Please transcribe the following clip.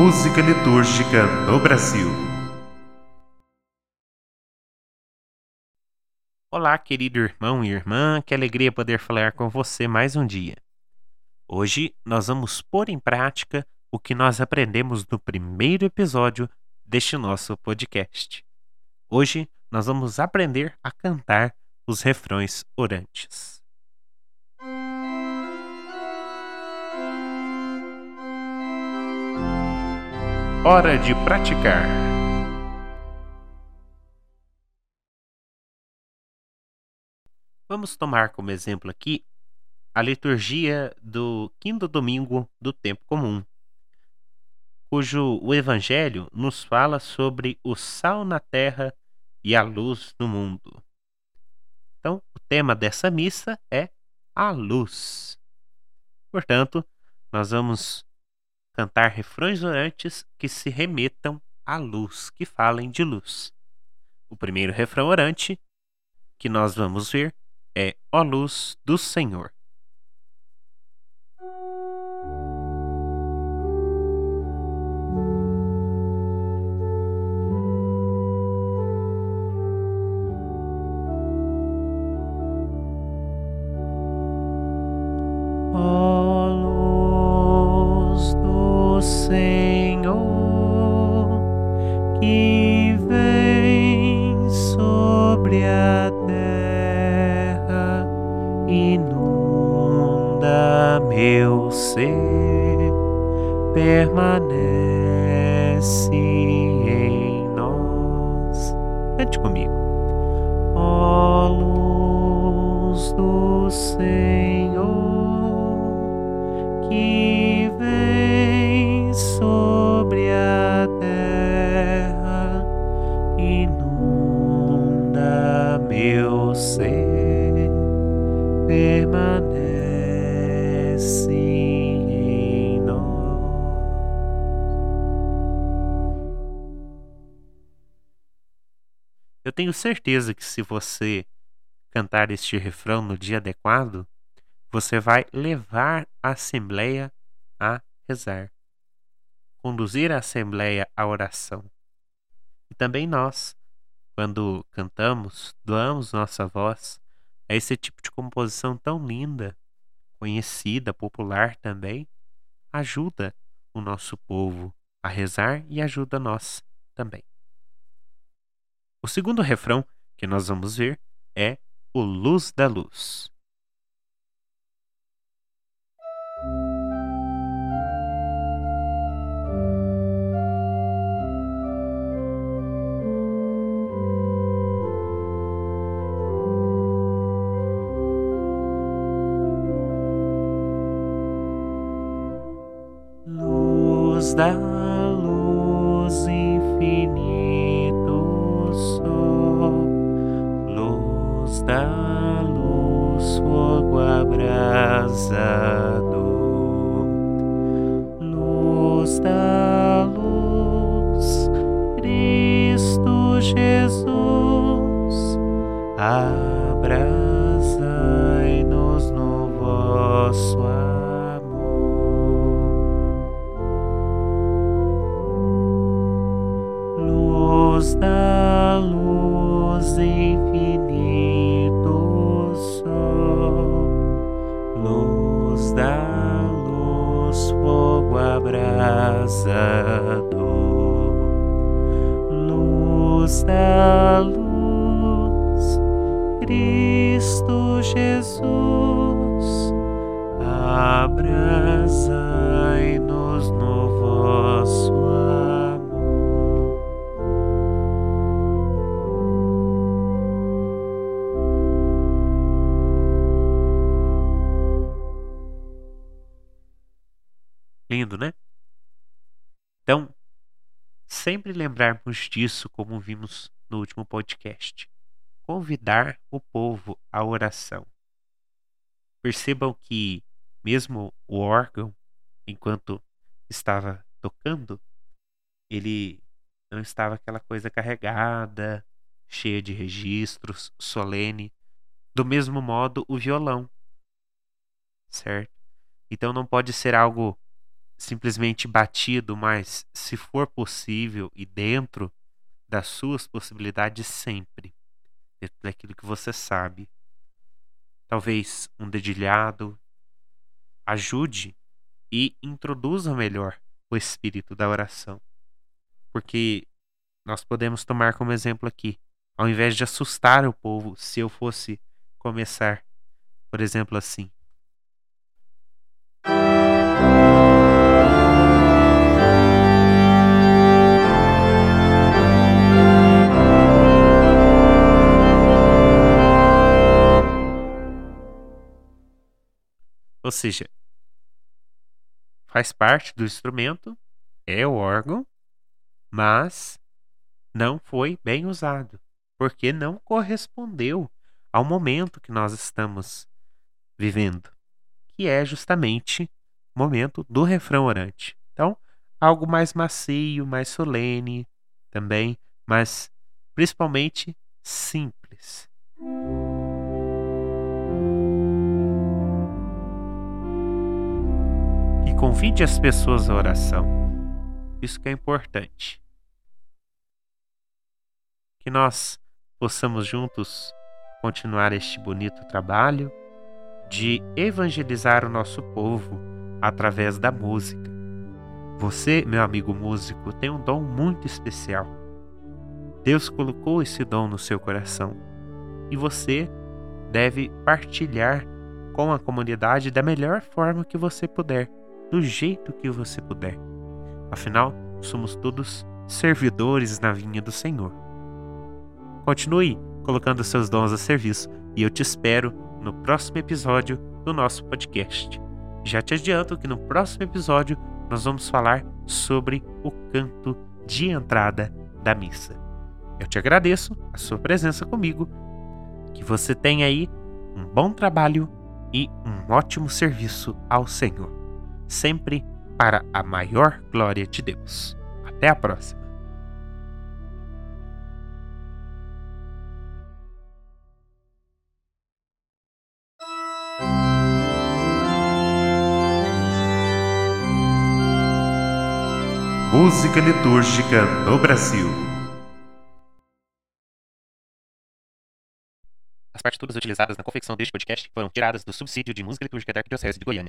música litúrgica no Brasil. Olá, querido irmão e irmã, que alegria poder falar com você mais um dia. Hoje nós vamos pôr em prática o que nós aprendemos no primeiro episódio deste nosso podcast. Hoje nós vamos aprender a cantar os refrões orantes. Hora de praticar. Vamos tomar como exemplo aqui a liturgia do quinto domingo do tempo comum, cujo o evangelho nos fala sobre o sal na terra e a luz no mundo. Então, o tema dessa missa é a luz. Portanto, nós vamos cantar refrões orantes que se remetam à luz, que falem de luz. O primeiro refrão orante que nós vamos ver é Ó Luz do Senhor. Meu ser permanece em nós. Cante comigo. Ó luz do Senhor que meu ser, permanece em nós. Eu tenho certeza que se você cantar este refrão no dia adequado, você vai levar a Assembleia a rezar, conduzir a Assembleia à oração. E também nós, quando cantamos, doamos nossa voz a esse tipo de composição tão linda conhecida, popular também, ajuda o nosso povo a rezar e ajuda nós também. O segundo refrão que nós vamos ver é o Luz da Luz. Da luz infinito sol, luz da luz, fogo abrasador, luz da luz, Cristo Jesus, abrasai-nos luz da luz infinito sol, luz da luz, fogo abrasador, luz da luz, Cristo Jesus, abrasai-nos Né? Então, sempre lembrarmos disso, como vimos no último podcast. Convidar o povo à oração. Percebam que, mesmo o órgão, enquanto estava tocando, ele não estava aquela coisa carregada, cheia de registros, solene. Do mesmo modo, o violão, certo? Então não pode ser algo simplesmente batido, mas se for possível e dentro das suas possibilidades sempre, dentro daquilo que você sabe. Talvez um dedilhado ajude e introduza melhor o espírito da oração. Porque nós podemos tomar como exemplo aqui, ao invés de assustar o povo, se eu fosse começar, por exemplo, assim: seja, faz parte do instrumento, é o órgão, mas não foi bem usado, porque não correspondeu ao momento que nós estamos vivendo, que é justamente o momento do refrão orante. Então, algo mais macio, mais solene também, mas principalmente simples. Convide as pessoas à oração. Isso que é importante. Que nós possamos juntos continuar este bonito trabalho de evangelizar o nosso povo através da música. Você, meu amigo músico, tem um dom muito especial. Deus colocou esse dom no seu coração e você deve partilhar com a comunidade da melhor forma que você puder do jeito que você puder. Afinal, somos todos servidores na vinha do Senhor. Continue colocando seus dons a serviço e eu te espero no próximo episódio do nosso podcast. Já te adianto que no próximo episódio nós vamos falar sobre o canto de entrada da missa. Eu te agradeço a sua presença comigo, que você tenha aí um bom trabalho e um ótimo serviço ao Senhor sempre para a maior glória de Deus. Até a próxima! Música litúrgica no Brasil. As partituras utilizadas na confecção deste podcast foram tiradas do subsídio de música litúrgica da Arquidiocese de Goiânia.